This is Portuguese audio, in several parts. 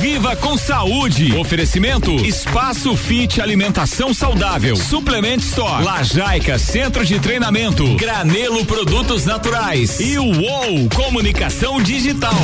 Viva com saúde. Oferecimento Espaço Fit Alimentação Saudável. Suplement Store. Lajaica Centro de Treinamento. Granelo Produtos Naturais. E o UOL Comunicação Digital.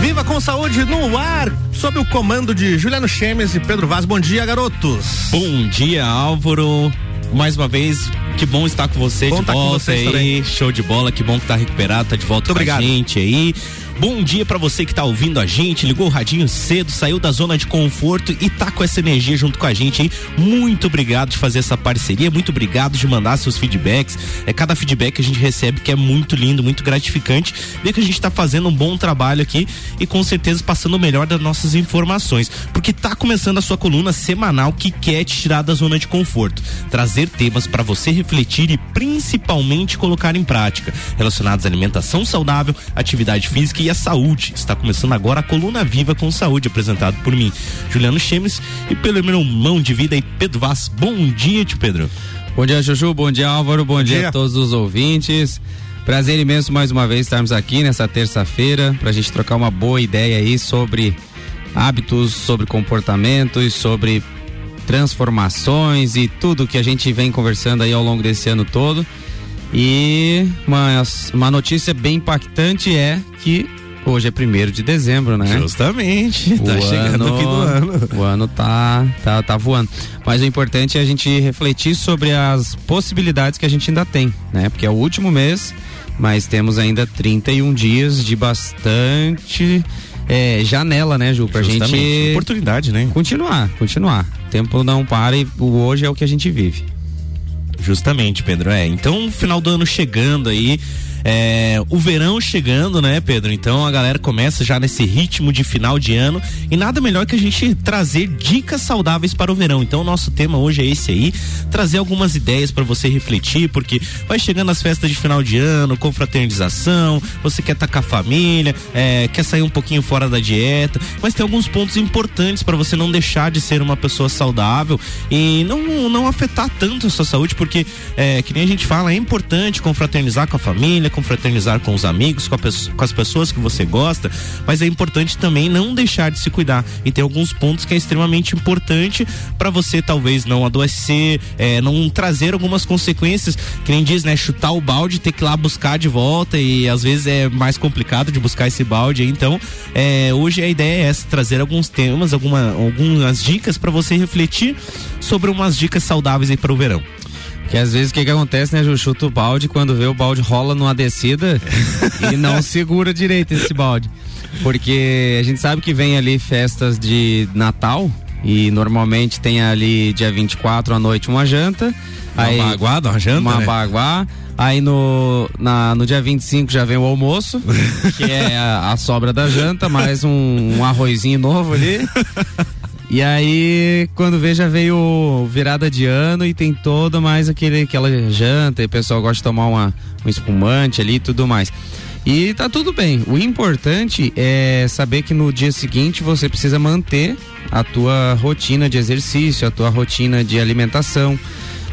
Viva com saúde no ar, sob o comando de Juliano Chemes e Pedro Vaz. Bom dia, garotos. Bom dia, Álvaro. Mais uma vez, que bom estar com você bom de volta aí. Também. Show de bola, que bom que tá recuperado, tá de volta Muito com obrigado. a gente aí. Bom dia para você que tá ouvindo a gente, ligou o radinho cedo, saiu da zona de conforto e tá com essa energia junto com a gente aí. Muito obrigado de fazer essa parceria, muito obrigado de mandar seus feedbacks. É cada feedback que a gente recebe que é muito lindo, muito gratificante. Ver que a gente tá fazendo um bom trabalho aqui e com certeza passando o melhor das nossas informações, porque tá começando a sua coluna semanal que quer te tirar da zona de conforto, trazer temas para você refletir e principalmente colocar em prática, relacionados à alimentação saudável, atividade física e e a saúde. Está começando agora a Coluna Viva com Saúde, apresentado por mim, Juliano Chemes, e pelo meu irmão de vida e Pedro Vaz. Bom dia, tio Pedro. Bom dia, Juju. Bom dia, Álvaro. Bom, Bom dia. dia a todos os ouvintes. Prazer imenso mais uma vez estarmos aqui nessa terça-feira para a gente trocar uma boa ideia aí sobre hábitos, sobre comportamentos, sobre transformações e tudo que a gente vem conversando aí ao longo desse ano todo. E uma, uma notícia bem impactante é que Hoje é primeiro de dezembro, né? Justamente. O tá chegando o fim do ano. O ano tá, tá, tá voando. Mas o importante é a gente refletir sobre as possibilidades que a gente ainda tem, né? Porque é o último mês, mas temos ainda 31 dias de bastante é, janela, né, Ju? Pra Justamente. gente. Oportunidade, né? Continuar, continuar. O tempo não para e o hoje é o que a gente vive. Justamente, Pedro. É. Então, final do ano chegando aí. É, o verão chegando, né, Pedro? Então a galera começa já nesse ritmo de final de ano e nada melhor que a gente trazer dicas saudáveis para o verão. Então o nosso tema hoje é esse aí, trazer algumas ideias para você refletir, porque vai chegando as festas de final de ano, confraternização, você quer estar com a família, é, quer sair um pouquinho fora da dieta, mas tem alguns pontos importantes para você não deixar de ser uma pessoa saudável e não, não afetar tanto a sua saúde, porque é, que nem a gente fala, é importante confraternizar com a família, confraternizar com os amigos, com, com, as pessoas que você gosta, mas é importante também não deixar de se cuidar. E tem alguns pontos que é extremamente importante para você talvez não adoecer, é, não trazer algumas consequências, que nem diz, né? Chutar o balde, ter que ir lá buscar de volta e às vezes é mais complicado de buscar esse balde. Então, é, hoje a ideia é essa, trazer alguns temas, alguma, algumas dicas para você refletir sobre umas dicas saudáveis aí para o verão. Que às vezes o que, que acontece, né, Ju? Chuta o balde, quando vê o balde rola numa descida e não segura direito esse balde. Porque a gente sabe que vem ali festas de Natal e normalmente tem ali dia 24 à noite uma janta. Uma aí, baguada, uma janta? Uma né? baguá. Aí no, na, no dia 25 já vem o almoço, que é a, a sobra da janta, mais um, um arrozinho novo ali. E aí, quando vê, já veio virada de ano e tem toda mais aquele, aquela janta, e o pessoal gosta de tomar uma, um espumante ali e tudo mais. E tá tudo bem. O importante é saber que no dia seguinte você precisa manter a tua rotina de exercício, a tua rotina de alimentação,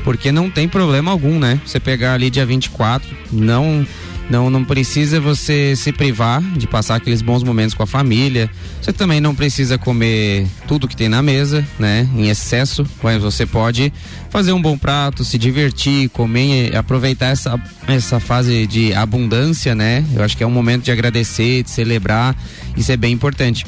porque não tem problema algum, né? Você pegar ali dia 24, não não, não precisa você se privar de passar aqueles bons momentos com a família. Você também não precisa comer tudo que tem na mesa, né? Em excesso, mas você pode fazer um bom prato, se divertir, comer, aproveitar essa, essa fase de abundância, né? Eu acho que é um momento de agradecer, de celebrar. Isso é bem importante.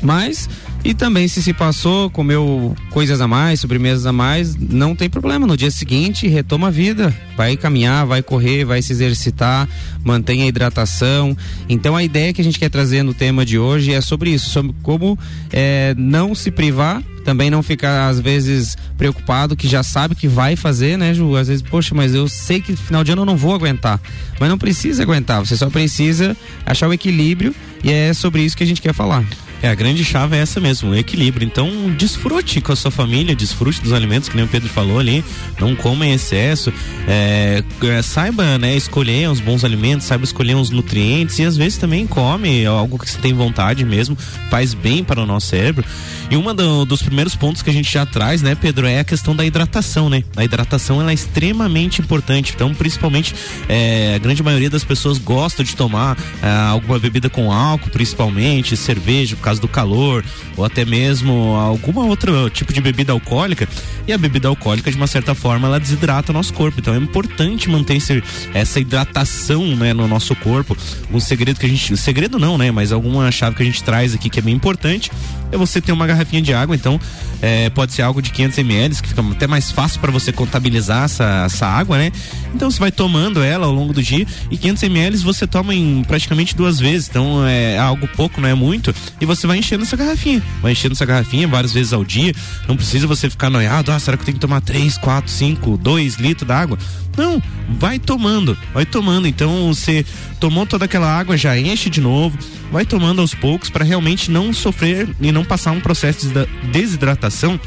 Mas e também se se passou, comeu coisas a mais, sobremesas a mais, não tem problema. No dia seguinte, retoma a vida. Vai caminhar, vai correr, vai se exercitar, mantenha a hidratação. Então a ideia que a gente quer trazer no tema de hoje é sobre isso, sobre como é, não se privar também não ficar às vezes preocupado que já sabe que vai fazer, né, Ju? Às vezes, poxa, mas eu sei que final de ano eu não vou aguentar. Mas não precisa aguentar, você só precisa achar o equilíbrio e é sobre isso que a gente quer falar. É, a grande chave é essa mesmo, o equilíbrio. Então, desfrute com a sua família, desfrute dos alimentos, que nem o Pedro falou ali, não coma em excesso, é, é, saiba, né, escolher os bons alimentos, saiba escolher os nutrientes e às vezes também come algo que você tem vontade mesmo, faz bem para o nosso cérebro. E um do, dos primeiros pontos que a gente já traz, né, Pedro, é a questão da hidratação, né? A hidratação ela é extremamente importante. Então, principalmente, é, a grande maioria das pessoas gosta de tomar é, alguma bebida com álcool, principalmente cerveja, causa do calor, ou até mesmo alguma outro tipo de bebida alcoólica. E a bebida alcoólica, de uma certa forma, ela desidrata o nosso corpo. Então, é importante manter esse, essa hidratação, né, no nosso corpo. Um segredo que a gente, segredo não, né, mas alguma chave que a gente traz aqui que é bem importante é você ter uma garrafinha de água, então é, pode ser algo de 500 ml, que fica até mais fácil para você contabilizar essa, essa água, né? Então você vai tomando ela ao longo do dia e 500 ml você toma em praticamente duas vezes, então é algo pouco, não é muito, e você vai enchendo essa garrafinha, vai enchendo essa garrafinha várias vezes ao dia, não precisa você ficar noiado, ah, será que eu tenho que tomar 3, 4, 5, 2 litros d'água? Não, vai tomando, vai tomando. Então você tomou toda aquela água, já enche de novo, vai tomando aos poucos para realmente não sofrer e não passar um processo de desidratação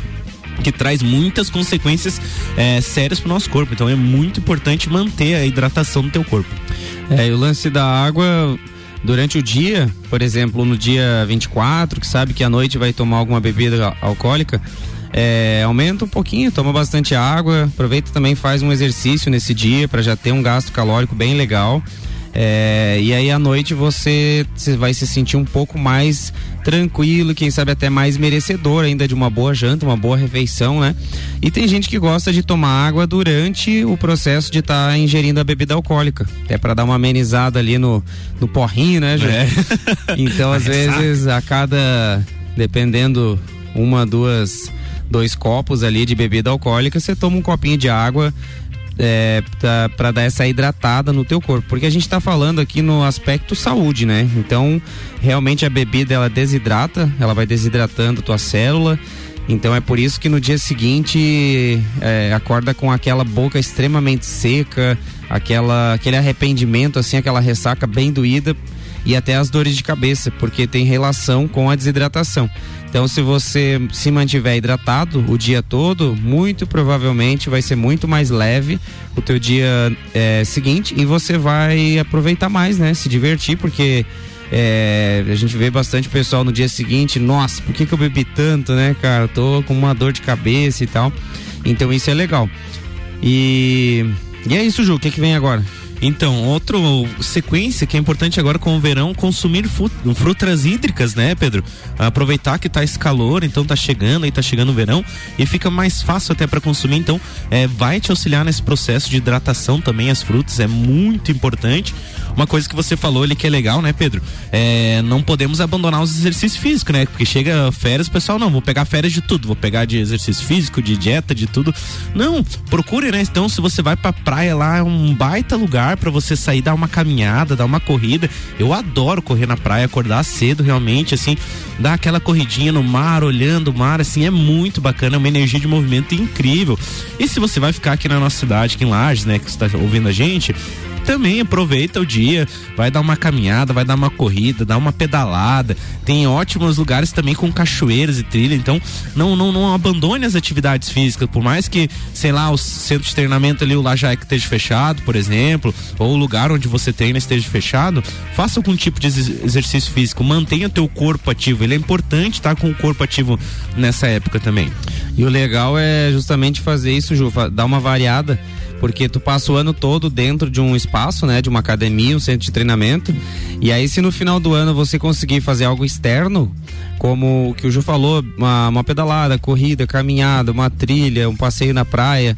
que traz muitas consequências é, sérias para o nosso corpo. Então é muito importante manter a hidratação do teu corpo. É, e o lance da água durante o dia, por exemplo, no dia 24, que sabe que à noite vai tomar alguma bebida alcoólica, é, aumenta um pouquinho, toma bastante água, aproveita também faz um exercício nesse dia para já ter um gasto calórico bem legal. É, e aí à noite você, vai se sentir um pouco mais tranquilo, quem sabe até mais merecedor ainda de uma boa janta, uma boa refeição, né? E tem gente que gosta de tomar água durante o processo de estar tá ingerindo a bebida alcoólica, até para dar uma amenizada ali no, no porrinho, né? É. Então às vezes a cada, dependendo uma, duas dois copos ali de bebida alcoólica, você toma um copinho de água é, para dar essa hidratada no teu corpo, porque a gente está falando aqui no aspecto saúde, né? Então, realmente a bebida ela desidrata, ela vai desidratando tua célula. Então é por isso que no dia seguinte é, acorda com aquela boca extremamente seca, aquela aquele arrependimento assim, aquela ressaca bem doída e até as dores de cabeça, porque tem relação com a desidratação. Então, se você se mantiver hidratado o dia todo, muito provavelmente vai ser muito mais leve o teu dia é, seguinte e você vai aproveitar mais, né? Se divertir, porque é, a gente vê bastante pessoal no dia seguinte, nossa, por que, que eu bebi tanto, né, cara? Tô com uma dor de cabeça e tal. Então isso é legal. E, e é isso, Ju, o que, que vem agora? Então, outra sequência que é importante agora com o verão, consumir frutas hídricas, né, Pedro? Aproveitar que tá esse calor, então tá chegando, aí tá chegando o verão e fica mais fácil até para consumir, então é, vai te auxiliar nesse processo de hidratação também as frutas, é muito importante. Uma coisa que você falou ali que é legal, né, Pedro? É, não podemos abandonar os exercícios físicos, né? Porque chega férias, o pessoal, não, vou pegar férias de tudo, vou pegar de exercício físico, de dieta, de tudo. Não, procure, né? Então, se você vai pra praia lá, é um baita lugar para você sair, dar uma caminhada, dar uma corrida. Eu adoro correr na praia, acordar cedo, realmente, assim, dar aquela corridinha no mar, olhando o mar, assim, é muito bacana, é uma energia de movimento incrível. E se você vai ficar aqui na nossa cidade, aqui em Lages, né, que está ouvindo a gente, também aproveita o dia, vai dar uma caminhada, vai dar uma corrida, dá uma pedalada. Tem ótimos lugares também com cachoeiras e trilha, então não não, não abandone as atividades físicas, por mais que, sei lá, o centro de treinamento ali, o Lajaic esteja fechado, por exemplo, ou o lugar onde você treina esteja fechado, faça algum tipo de exercício físico, mantenha teu corpo ativo, ele é importante estar com o corpo ativo nessa época também. E o legal é justamente fazer isso, Ju, dar uma variada porque tu passa o ano todo dentro de um espaço, né, de uma academia, um centro de treinamento, e aí se no final do ano você conseguir fazer algo externo, como o que o Ju falou, uma, uma pedalada, corrida, caminhada, uma trilha, um passeio na praia,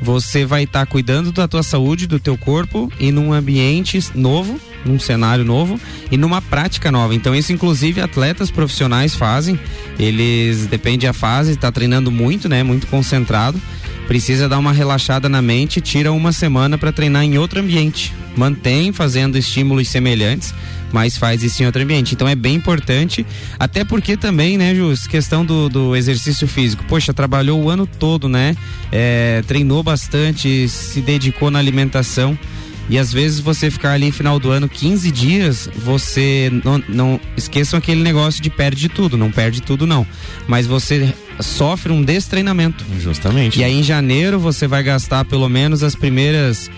você vai estar tá cuidando da tua saúde, do teu corpo e num ambiente novo, num cenário novo e numa prática nova. Então isso inclusive atletas profissionais fazem. Eles depende da fase, está treinando muito, né, muito concentrado precisa dar uma relaxada na mente, tira uma semana para treinar em outro ambiente. Mantém fazendo estímulos semelhantes, mas faz isso em outro ambiente. Então é bem importante, até porque também, né, Jus, questão do, do exercício físico. Poxa, trabalhou o ano todo, né? É, treinou bastante, se dedicou na alimentação. E às vezes você ficar ali final do ano 15 dias, você não, não esqueçam aquele negócio de perde tudo, não perde tudo não. Mas você sofre um destreinamento. Justamente. E aí em janeiro você vai gastar pelo menos as primeiras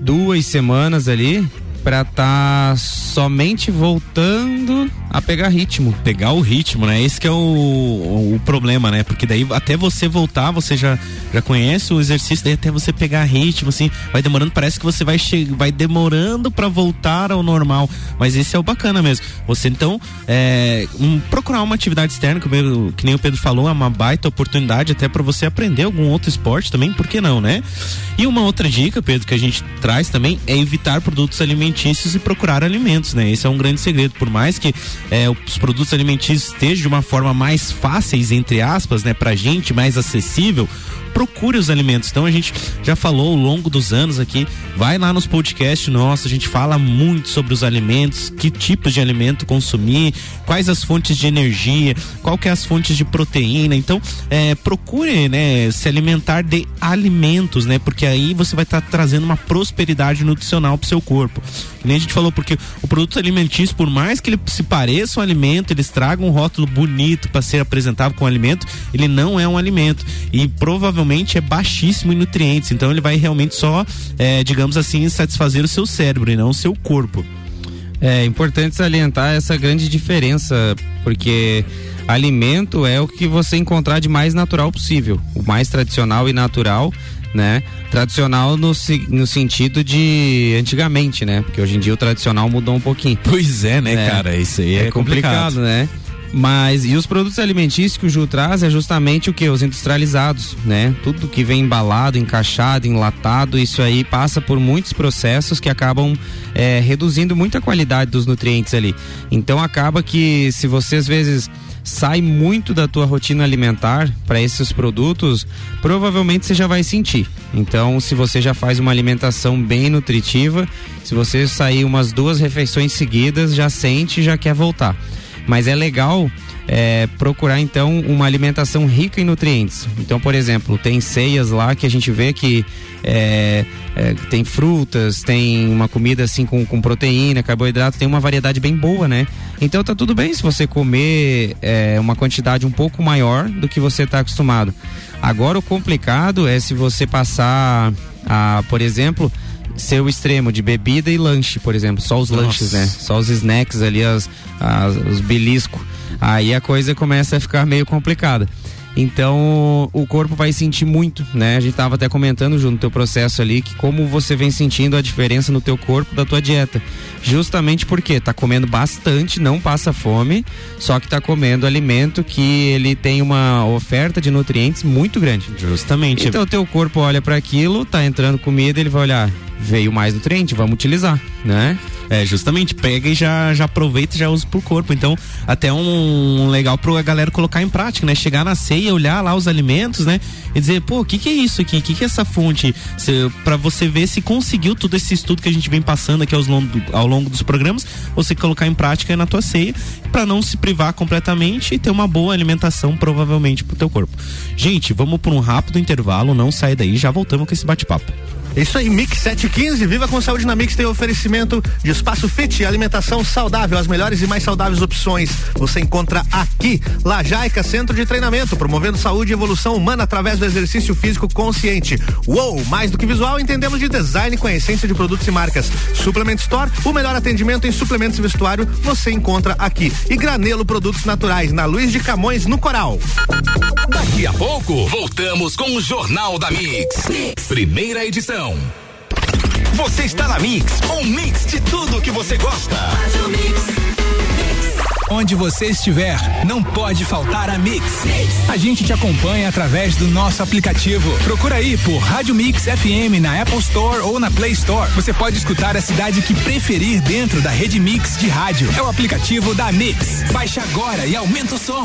duas semanas ali para estar tá somente voltando a pegar ritmo. Pegar o ritmo, né? Esse que é o, o, problema, né? Porque daí até você voltar, você já, já conhece o exercício, daí até você pegar ritmo, assim, vai demorando, parece que você vai vai demorando para voltar ao normal. Mas esse é o bacana mesmo. Você então é, um, procurar uma atividade externa, que, que nem o Pedro falou, é uma baita oportunidade até para você aprender algum outro esporte também, por que não, né? E uma outra dica, Pedro, que a gente traz também é evitar produtos alimentícios e procurar alimentos, né? Esse é um grande segredo, por mais que é, os produtos alimentícios estejam de uma forma mais fáceis, entre aspas, né, pra gente, mais acessível, procure os alimentos. Então a gente já falou ao longo dos anos aqui, vai lá nos podcasts nossos, a gente fala muito sobre os alimentos, que tipos de alimento consumir, quais as fontes de energia, qual que é as fontes de proteína. Então, é, procure, né, se alimentar de alimentos, né? Porque aí você vai estar tá trazendo uma prosperidade nutricional pro seu corpo. Que nem a gente falou, porque o produto alimentício, por mais que ele se pareça um alimento, eles tragam um rótulo bonito para ser apresentado com alimento, ele não é um alimento. E provavelmente é baixíssimo em nutrientes, então ele vai realmente só, é, digamos assim, satisfazer o seu cérebro e não o seu corpo. É importante salientar essa grande diferença, porque alimento é o que você encontrar de mais natural possível, o mais tradicional e natural, né? Tradicional no, no sentido de antigamente, né? Porque hoje em dia o tradicional mudou um pouquinho. Pois é, né, é. cara? Isso aí é, é complicado. complicado, né? Mas e os produtos alimentícios que o Ju traz é justamente o que? Os industrializados, né? Tudo que vem embalado, encaixado, enlatado, isso aí passa por muitos processos que acabam é, reduzindo muita qualidade dos nutrientes ali. Então acaba que se você às vezes sai muito da tua rotina alimentar para esses produtos, provavelmente você já vai sentir. Então, se você já faz uma alimentação bem nutritiva, se você sair umas duas refeições seguidas, já sente já quer voltar mas é legal é, procurar então uma alimentação rica em nutrientes. Então, por exemplo, tem ceias lá que a gente vê que é, é, tem frutas, tem uma comida assim com, com proteína, carboidrato, tem uma variedade bem boa, né? Então tá tudo bem se você comer é, uma quantidade um pouco maior do que você está acostumado. Agora o complicado é se você passar a, por exemplo, ser o extremo de bebida e lanche, por exemplo, só os Nossa. lanches, né? Só os snacks ali, as, as os beliscos. Aí a coisa começa a ficar meio complicada. Então o corpo vai sentir muito, né? A gente tava até comentando junto no teu processo ali que como você vem sentindo a diferença no teu corpo da tua dieta. Justamente porque tá comendo bastante, não passa fome, só que tá comendo alimento que ele tem uma oferta de nutrientes muito grande. Justamente. Então o teu corpo olha para aquilo, tá entrando comida, ele vai olhar, veio mais nutriente, vamos utilizar, né? É, justamente, pega e já, já aproveita e já usa pro corpo. Então, até um, um legal pra galera colocar em prática, né? Chegar na ceia, olhar lá os alimentos, né? E dizer, pô, o que que é isso aqui? O que que é essa fonte? para você ver se conseguiu todo esse estudo que a gente vem passando aqui aos longo, ao longo dos programas, você colocar em prática na tua ceia, para não se privar completamente e ter uma boa alimentação, provavelmente, pro teu corpo. Gente, vamos por um rápido intervalo, não sai daí, já voltamos com esse bate-papo. Isso aí, Mix 715, Viva com Saúde na Mix tem oferecimento de espaço fit, alimentação saudável, as melhores e mais saudáveis opções. Você encontra aqui, Lajaica Centro de Treinamento, promovendo saúde e evolução humana através do exercício físico consciente. Uou, mais do que visual, entendemos de design com a essência de produtos e marcas. Suplement Store, o melhor atendimento em suplementos e vestuário, você encontra aqui. E Granelo Produtos Naturais, na Luiz de Camões, no Coral. Daqui a pouco, voltamos com o Jornal da mix. Primeira edição. Você está na Mix, um mix de tudo que você gosta. Onde você estiver, não pode faltar a Mix. A gente te acompanha através do nosso aplicativo. Procura aí por Rádio Mix FM na Apple Store ou na Play Store. Você pode escutar a cidade que preferir dentro da rede Mix de rádio. É o aplicativo da Mix. Baixe agora e aumenta o som.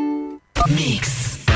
Mix.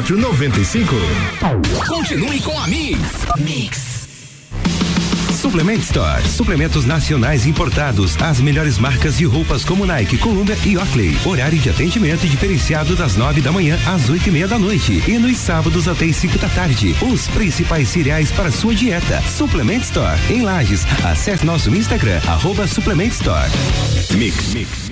95. Continue com a Mix. Mix. Suplement Store. Suplementos nacionais importados. As melhores marcas de roupas como Nike, Columbia e Oakley. Horário de atendimento diferenciado das nove da manhã às oito e meia da noite. E nos sábados até as cinco da tarde. Os principais cereais para sua dieta. Suplement Store. Em Lages. Acesse nosso Instagram, arroba Suplement Store. Mix. Mix.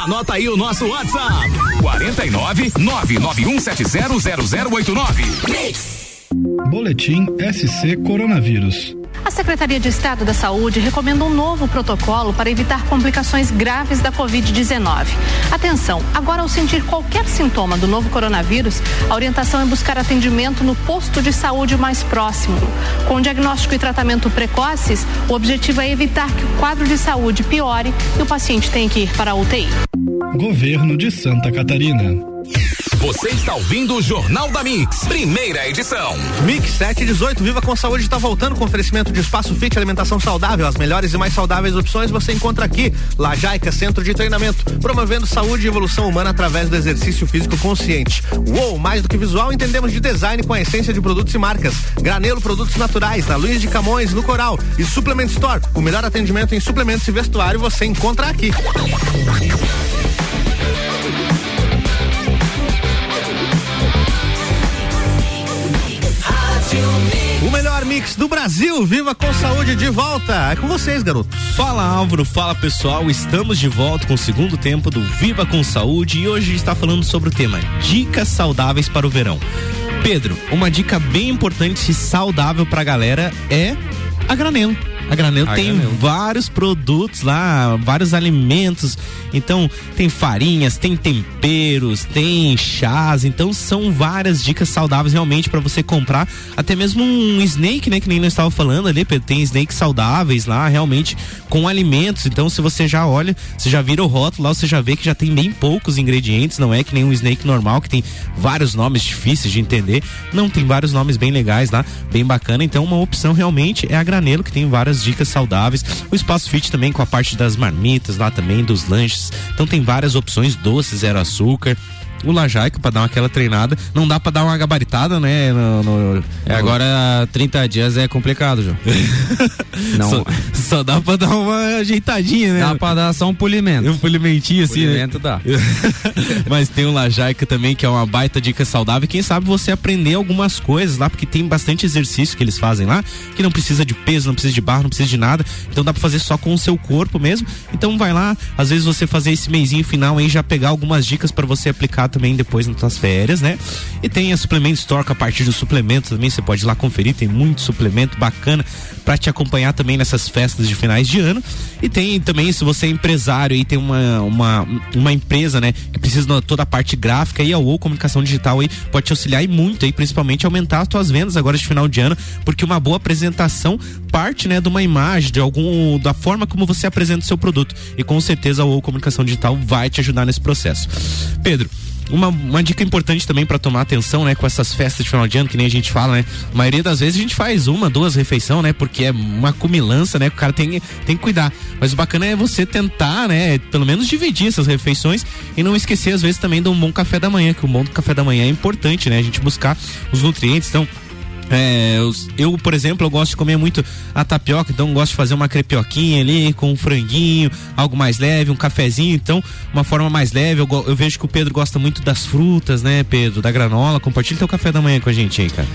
Anota aí o nosso WhatsApp: 49 991700089. Boletim SC Coronavírus. A Secretaria de Estado da Saúde recomenda um novo protocolo para evitar complicações graves da Covid-19. Atenção, agora ao sentir qualquer sintoma do novo coronavírus, a orientação é buscar atendimento no posto de saúde mais próximo. Com diagnóstico e tratamento precoces, o objetivo é evitar que o quadro de saúde piore e o paciente tenha que ir para a UTI. Governo de Santa Catarina. Você está ouvindo o Jornal da Mix, primeira edição. Mix 718, Viva com Saúde está voltando com oferecimento de espaço fit alimentação saudável. As melhores e mais saudáveis opções você encontra aqui. Lajaica Centro de Treinamento, promovendo saúde e evolução humana através do exercício físico consciente. Uou, mais do que visual, entendemos de design com a essência de produtos e marcas. Granelo Produtos Naturais, na Luiz de Camões, no Coral. E Suplement Store, o melhor atendimento em suplementos e vestuário você encontra aqui. Mix do Brasil, viva com saúde de volta. É com vocês, garotos. Fala Álvaro, fala pessoal, estamos de volta com o segundo tempo do Viva com Saúde e hoje a está falando sobre o tema Dicas Saudáveis para o Verão. Pedro, uma dica bem importante e saudável pra galera é a granelo. A Granelo A tem Granelo. vários produtos lá, vários alimentos. Então, tem farinhas, tem temperos, tem chás. Então, são várias dicas saudáveis realmente para você comprar. Até mesmo um snake, né? Que nem nós estava falando ali, Pedro. Tem snakes saudáveis lá, realmente, com alimentos. Então, se você já olha, você já vira o rótulo lá, você já vê que já tem bem poucos ingredientes. Não é que nem um snake normal, que tem vários nomes difíceis de entender. Não, tem vários nomes bem legais lá, bem bacana. Então, uma opção realmente é a Granelo, que tem várias dicas saudáveis. O Espaço Fit também com a parte das marmitas lá também, dos lanches. Então tem várias opções, doce, zero açúcar. O Lajaica pra dar aquela treinada. Não dá pra dar uma gabaritada, né? No, no- É, agora 30 dias é complicado, João. Não. Só, só dá pra dar uma ajeitadinha, né? Dá pra dar só um polimento. Um polimentinho assim, né? Polimento dá. Mas tem o Lajaica também, que é uma baita dica saudável. Quem sabe você aprender algumas coisas lá, porque tem bastante exercício que eles fazem lá, que não precisa de peso, não precisa de barro, não precisa de nada. Então dá pra fazer só com o seu corpo mesmo. Então vai lá, às vezes você fazer esse mêsinho final aí, já pegar algumas dicas pra você aplicar também depois nas suas férias, né? E tem a Suplement Store, que a partir do suplemento também você pode ir lá conferir, tem muito suplemento bacana pra te acompanhar também nessas festas de finais de ano. E tem também, se você é empresário e tem uma, uma, uma empresa, né, que precisa de toda a parte gráfica e a ou comunicação digital aí pode te auxiliar e muito aí, principalmente aumentar as tuas vendas agora de final de ano, porque uma boa apresentação parte, né, de uma imagem, de algum, da forma como você apresenta o seu produto. E com certeza a ou comunicação digital vai te ajudar nesse processo. Pedro, uma, uma dica importante também para tomar atenção, né, com essas festas de final de ano, que nem a gente fala, né? A maioria das vezes a gente faz uma, duas refeições, né? Porque é uma cumilança, né? O cara tem, tem que cuidar. Mas o bacana é você tentar, né? Pelo menos dividir essas refeições e não esquecer, às vezes, também de um bom café da manhã, que o bom café da manhã é importante, né? A gente buscar os nutrientes. Então, é, eu, por exemplo, eu gosto de comer muito a tapioca, então gosto de fazer uma crepioquinha ali com um franguinho, algo mais leve, um cafezinho, então uma forma mais leve. Eu, eu vejo que o Pedro gosta muito das frutas, né, Pedro, da granola. Compartilha teu café da manhã com a gente aí, cara.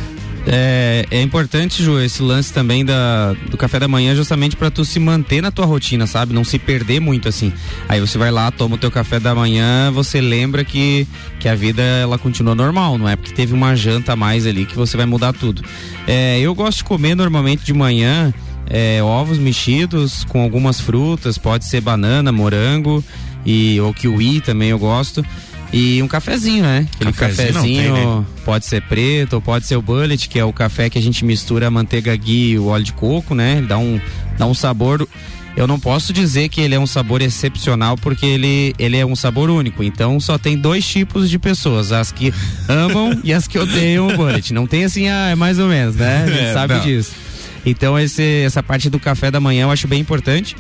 É, é importante, Ju, esse lance também da, do café da manhã justamente para tu se manter na tua rotina, sabe? Não se perder muito assim. Aí você vai lá, toma o teu café da manhã, você lembra que, que a vida ela continua normal, não é porque teve uma janta a mais ali que você vai mudar tudo. É, eu gosto de comer normalmente de manhã é, ovos mexidos com algumas frutas, pode ser banana, morango e ou kiwi também eu gosto. E um cafezinho, né? Aquele cafezinho, cafezinho tem, né? pode ser preto ou pode ser o bullet, que é o café que a gente mistura a manteiga ghee e o óleo de coco, né? Dá um, dá um sabor. Eu não posso dizer que ele é um sabor excepcional porque ele, ele é um sabor único. Então só tem dois tipos de pessoas, as que amam e as que odeiam o bullet. Não tem assim, ah, é mais ou menos, né? A gente é, sabe não. disso. Então esse, essa parte do café da manhã eu acho bem importante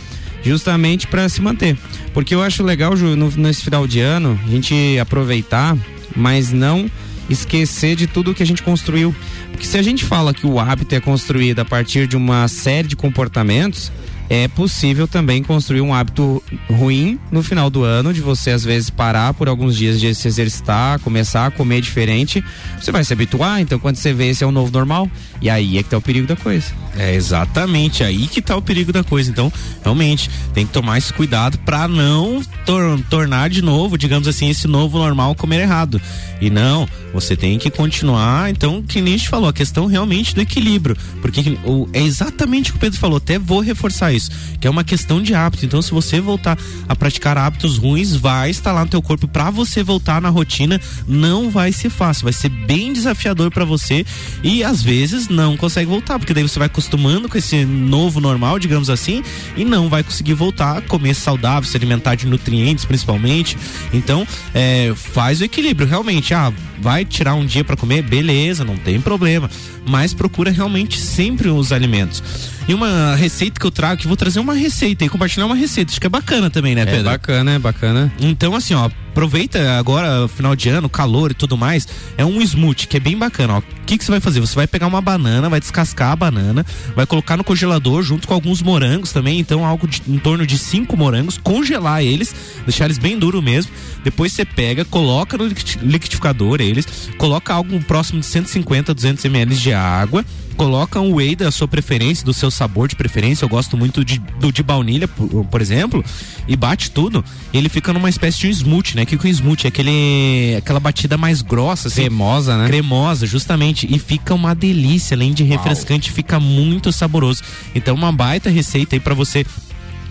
justamente para se manter. Porque eu acho legal, Ju, no, nesse final de ano, a gente aproveitar, mas não esquecer de tudo que a gente construiu. Porque se a gente fala que o hábito é construído a partir de uma série de comportamentos, é possível também construir um hábito ruim no final do ano, de você às vezes parar por alguns dias de se exercitar, começar a comer diferente. Você vai se habituar, então quando você vê esse é o novo normal, e aí é que tá o perigo da coisa. É exatamente aí que tá o perigo da coisa. Então, realmente, tem que tomar esse cuidado para não tor tornar de novo, digamos assim, esse novo normal comer errado. E não, você tem que continuar. Então, que nem a gente falou, a questão realmente do equilíbrio. Porque é exatamente o que o Pedro falou, até vou reforçar isso, que é uma questão de hábito. Então, se você voltar a praticar hábitos ruins, vai estar lá no teu corpo para você voltar na rotina, não vai ser fácil, vai ser bem desafiador para você e às vezes não consegue voltar, porque daí você vai acostumando com esse novo normal, digamos assim, e não vai conseguir voltar a comer saudável, se alimentar de nutrientes principalmente. Então, é, faz o equilíbrio, realmente. Ah, vai tirar um dia para comer, beleza, não tem problema. Mas procura realmente sempre os alimentos. E uma receita que eu trago, vou trazer uma receita e compartilhar uma receita. Acho que é bacana também, né, é Pedro? É bacana, é bacana. Então, assim, ó, aproveita agora, final de ano, calor e tudo mais. É um smoothie que é bem bacana, ó. O que, que você vai fazer? Você vai pegar uma banana, vai descascar a banana, vai colocar no congelador junto com alguns morangos também. Então, algo de, em torno de cinco morangos, congelar eles, deixar eles bem duros mesmo. Depois você pega, coloca no liquidificador eles, coloca algo próximo de 150, 200 ml de água coloca um whey da sua preferência, do seu sabor de preferência. Eu gosto muito de, do de baunilha, por, por, exemplo, e bate tudo. Ele fica numa espécie de um smoothie, né? Que o smoothie é aquele, aquela batida mais grossa, assim, cremosa, né? Cremosa, justamente. E fica uma delícia, além de refrescante, Uau. fica muito saboroso. Então, uma baita receita aí para você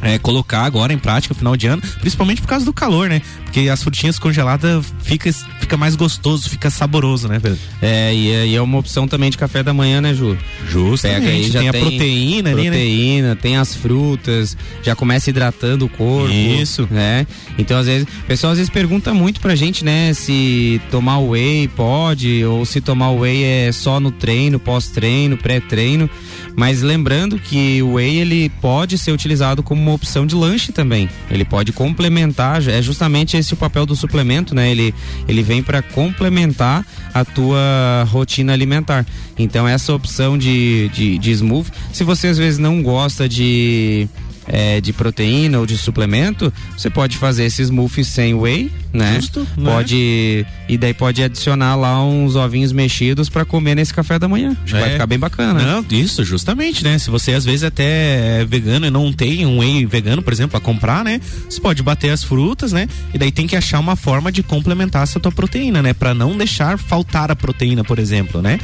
é, colocar agora em prática final de ano, principalmente por causa do calor, né? Porque as frutinhas congeladas fica, fica mais gostoso, fica saboroso, né, Pedro? É, e é, e é uma opção também de café da manhã, né, Ju? Justo. Pega aí, já tem, tem a proteína, proteína, ali, né? tem as frutas, já começa hidratando o corpo. Isso. Né? Então, às vezes, o pessoal às vezes pergunta muito pra gente, né, se tomar whey pode, ou se tomar whey é só no treino, pós-treino, pré-treino. Mas lembrando que o whey ele pode ser utilizado como uma opção de lanche também. Ele pode complementar, é justamente esse o papel do suplemento, né? Ele, ele vem para complementar a tua rotina alimentar. Então essa opção de, de, de smoothie, se você às vezes não gosta de é, de proteína ou de suplemento, você pode fazer esse smoothie sem whey, né? Justo, né? pode e daí pode adicionar lá uns ovinhos mexidos para comer nesse café da manhã. É. Vai ficar bem bacana. Não, isso, justamente, né? Se você às vezes até é vegano e não tem um whey vegano, por exemplo, a comprar, né? Você pode bater as frutas, né? E daí tem que achar uma forma de complementar essa tua proteína, né? Para não deixar faltar a proteína, por exemplo, né?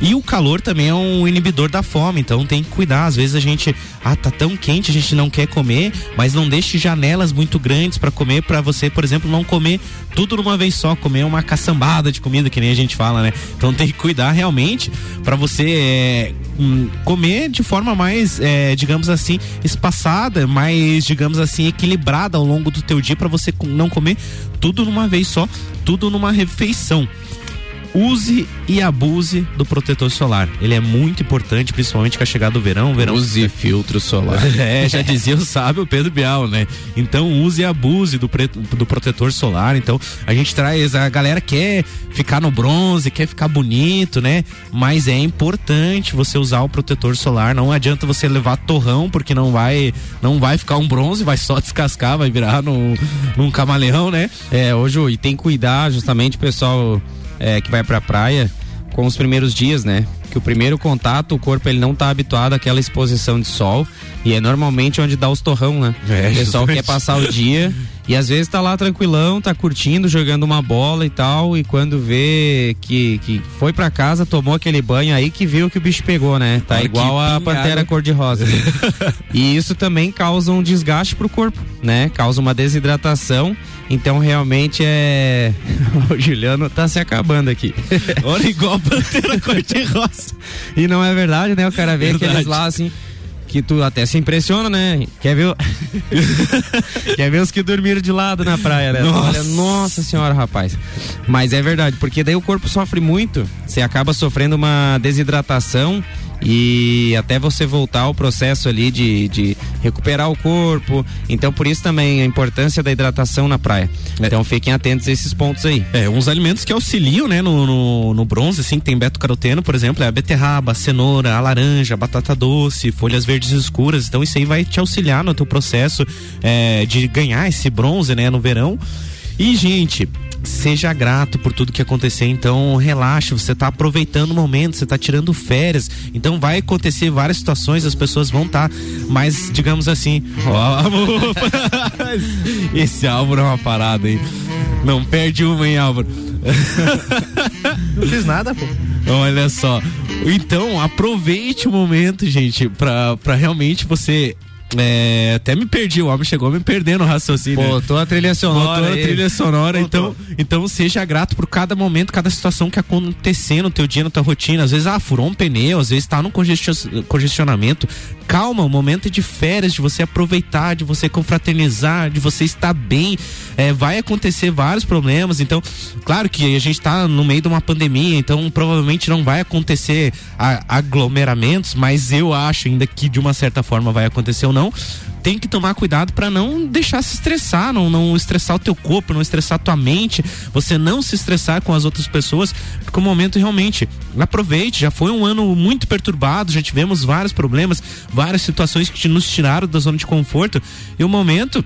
E o calor também é um inibidor da fome, então tem que cuidar. Às vezes a gente, ah, tá tão quente, a gente não quer comer, mas não deixe janelas muito grandes para comer, para você, por exemplo, não comer tudo numa vez só, comer uma caçambada de comida, que nem a gente fala, né? Então tem que cuidar realmente para você é, comer de forma mais, é, digamos assim, espaçada, mais, digamos assim, equilibrada ao longo do teu dia para você não comer tudo numa vez só, tudo numa refeição use e abuse do protetor solar. Ele é muito importante, principalmente com a chegada do verão. verão use filtro solar. é, já dizia o sábio Pedro Bial, né? Então use e abuse do, pre, do protetor solar. Então a gente traz, a galera quer ficar no bronze, quer ficar bonito, né? Mas é importante você usar o protetor solar. Não adianta você levar torrão, porque não vai, não vai ficar um bronze, vai só descascar, vai virar num, num camaleão, né? É, hoje, e tem que cuidar justamente, pessoal é, que vai pra praia com os primeiros dias, né? Que o primeiro contato, o corpo ele não tá habituado àquela exposição de sol e é normalmente onde dá os torrão, né? É, o pessoal quer passar o dia e às vezes tá lá tranquilão, tá curtindo, jogando uma bola e tal, e quando vê que, que foi para casa, tomou aquele banho aí que viu que o bicho pegou, né? Tá igual a pantera cor-de-rosa. e isso também causa um desgaste pro corpo, né? Causa uma desidratação então realmente é. o Juliano tá se acabando aqui. Olha igual a pantera cor-de-rosa. E não é verdade, né? O cara vê verdade. aqueles lá assim que tu até se impressiona, né? Quer ver? Quer ver os que dormiram de lado na praia, né? Nossa. Olha, nossa senhora, rapaz. Mas é verdade, porque daí o corpo sofre muito, você acaba sofrendo uma desidratação e até você voltar ao processo ali de, de recuperar o corpo. Então, por isso também a importância da hidratação na praia. É. Então, fiquem atentos a esses pontos aí. É, uns alimentos que auxiliam, né, no, no, no bronze, assim, tem beta-caroteno, por exemplo, é a beterraba, a cenoura, a laranja, a batata doce, folhas verdes escuras. Então, isso aí vai te auxiliar no teu processo é, de ganhar esse bronze, né, no verão. E, gente, seja grato por tudo que acontecer. Então, relaxa, você está aproveitando o momento, você está tirando férias. Então, vai acontecer várias situações, as pessoas vão estar tá mais, digamos assim, ó, Esse Álvaro é uma parada, hein? Não perde uma, hein, Álvaro? Não fiz nada, pô. Olha só. Então, aproveite o momento, gente, para realmente você é, até me perdi, o homem chegou me perdendo o raciocínio. Botou a trilha sonora. Botou a trilha sonora, então, então seja grato por cada momento, cada situação que acontecer no teu dia, na tua rotina. Às vezes, ah, furou um pneu, às vezes tá num congestionamento. Calma, o momento é de férias, de você aproveitar, de você confraternizar, de você estar bem. É, vai acontecer vários problemas, então, claro que a gente tá no meio de uma pandemia, então provavelmente não vai acontecer aglomeramentos, mas eu acho ainda que de uma certa forma vai acontecer ou não, tem que tomar cuidado para não deixar se estressar, não, não estressar o teu corpo, não estressar a tua mente, você não se estressar com as outras pessoas, porque o momento realmente aproveite, já foi um ano muito perturbado, já tivemos vários problemas, várias situações que nos tiraram da zona de conforto, e o momento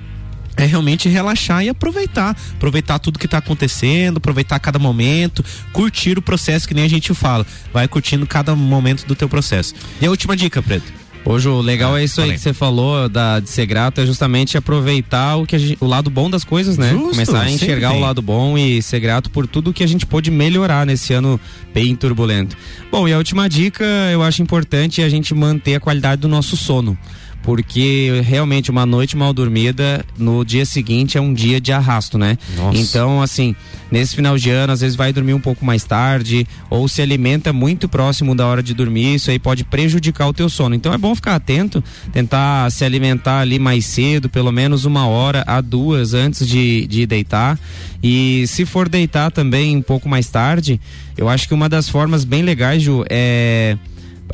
é realmente relaxar e aproveitar. Aproveitar tudo que está acontecendo, aproveitar cada momento, curtir o processo que nem a gente fala. Vai curtindo cada momento do teu processo. E a última dica, Preto? Hoje o legal ah, é isso aí que você falou da, de ser grato, é justamente aproveitar o, que gente, o lado bom das coisas, né? Justo, Começar a enxergar o lado bom e ser grato por tudo que a gente pôde melhorar nesse ano bem turbulento. Bom, e a última dica eu acho importante é a gente manter a qualidade do nosso sono porque realmente uma noite mal dormida no dia seguinte é um dia de arrasto, né? Nossa. Então, assim, nesse final de ano, às vezes vai dormir um pouco mais tarde ou se alimenta muito próximo da hora de dormir, isso aí pode prejudicar o teu sono. Então é bom ficar atento, tentar se alimentar ali mais cedo, pelo menos uma hora a duas antes de, de deitar. E se for deitar também um pouco mais tarde, eu acho que uma das formas bem legais, Ju, é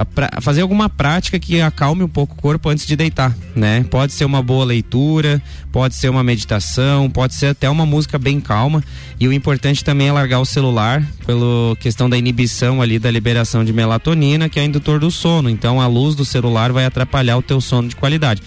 pra, fazer alguma prática que acalme um pouco o corpo antes de deitar, né? Pode ser uma boa leitura, pode ser uma meditação, pode ser até uma música bem calma. E o importante também é largar o celular, pela questão da inibição ali da liberação de melatonina, que é indutor do sono. Então a luz do celular vai atrapalhar o teu sono de qualidade.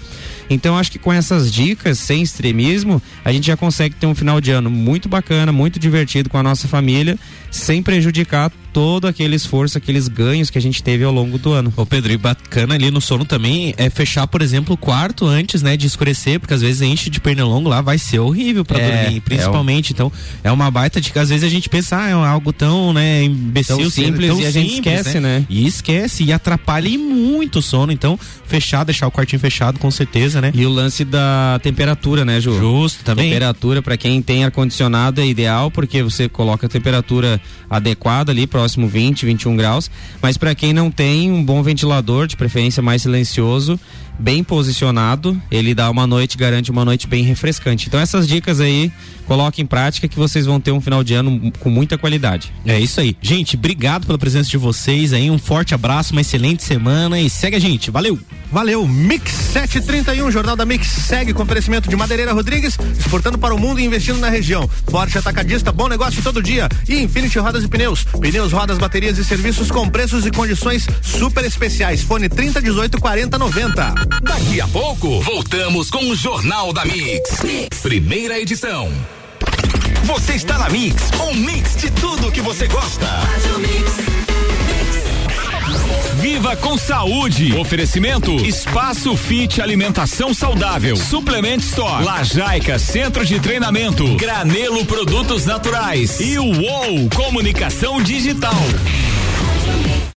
Então acho que com essas dicas, sem extremismo, a gente já consegue ter um final de ano muito bacana, muito divertido com a nossa família, sem prejudicar todo aquele esforço, aqueles ganhos que a gente teve ao longo do ano. Ô Pedro, e bacana ali no sono também é fechar, por exemplo, o quarto antes, né, de escurecer, porque às vezes enche de pernilongo lá, vai ser horrível para é, dormir, principalmente. É o... Então, é uma baita de que às vezes a gente pensa, ah, é algo tão, né, imbecil, tão simples, tão e a gente simples, esquece, né? né? E esquece e atrapalha muito o sono. Então, fechar, deixar o quartinho fechado com certeza, né? E o lance da temperatura, né, Ju? Justo, também. Temperatura, para quem tem ar-condicionado, é ideal, porque você coloca a temperatura adequada ali, próximo 20, 21 graus. Mas para quem não tem, um bom ventilador, de preferência mais silencioso, bem posicionado, ele dá uma noite, garante uma noite bem refrescante. Então essas dicas aí, coloque em prática que vocês vão ter um final de ano com muita qualidade. É isso aí. Gente, obrigado pela presença de vocês aí, um forte abraço, uma excelente semana e segue a gente. Valeu! Valeu, Mix 731, Jornal da Mix segue com oferecimento de Madeireira Rodrigues, exportando para o mundo e investindo na região. Forte Atacadista, bom negócio todo dia. E Infinity Rodas e Pneus. Pneus, rodas, baterias e serviços com preços e condições super especiais. Fone 30 18 40 90. Daqui a pouco, voltamos com o Jornal da mix. Primeira edição. Você está na Mix, um mix de tudo que você gosta. Viva com saúde. Oferecimento Espaço Fit Alimentação Saudável. Suplement Store. Lajaica Centro de Treinamento. Granelo Produtos Naturais. E o UOL Comunicação Digital.